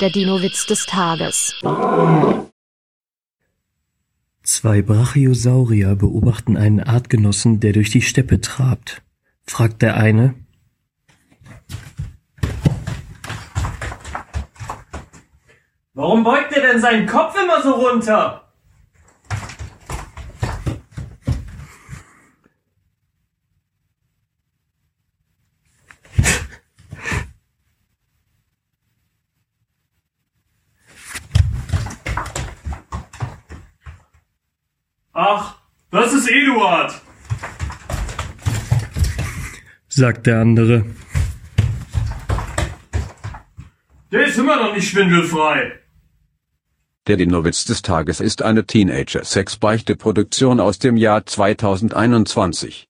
Der Dino-Witz des Tages. Zwei Brachiosaurier beobachten einen Artgenossen, der durch die Steppe trabt. Fragt der eine, Warum beugt er denn seinen Kopf immer so runter? Ach, das ist Eduard. sagt der andere. Der ist immer noch nicht schwindelfrei. Der Dinowitz des Tages ist eine Teenager-Sex-Beichte-Produktion aus dem Jahr 2021.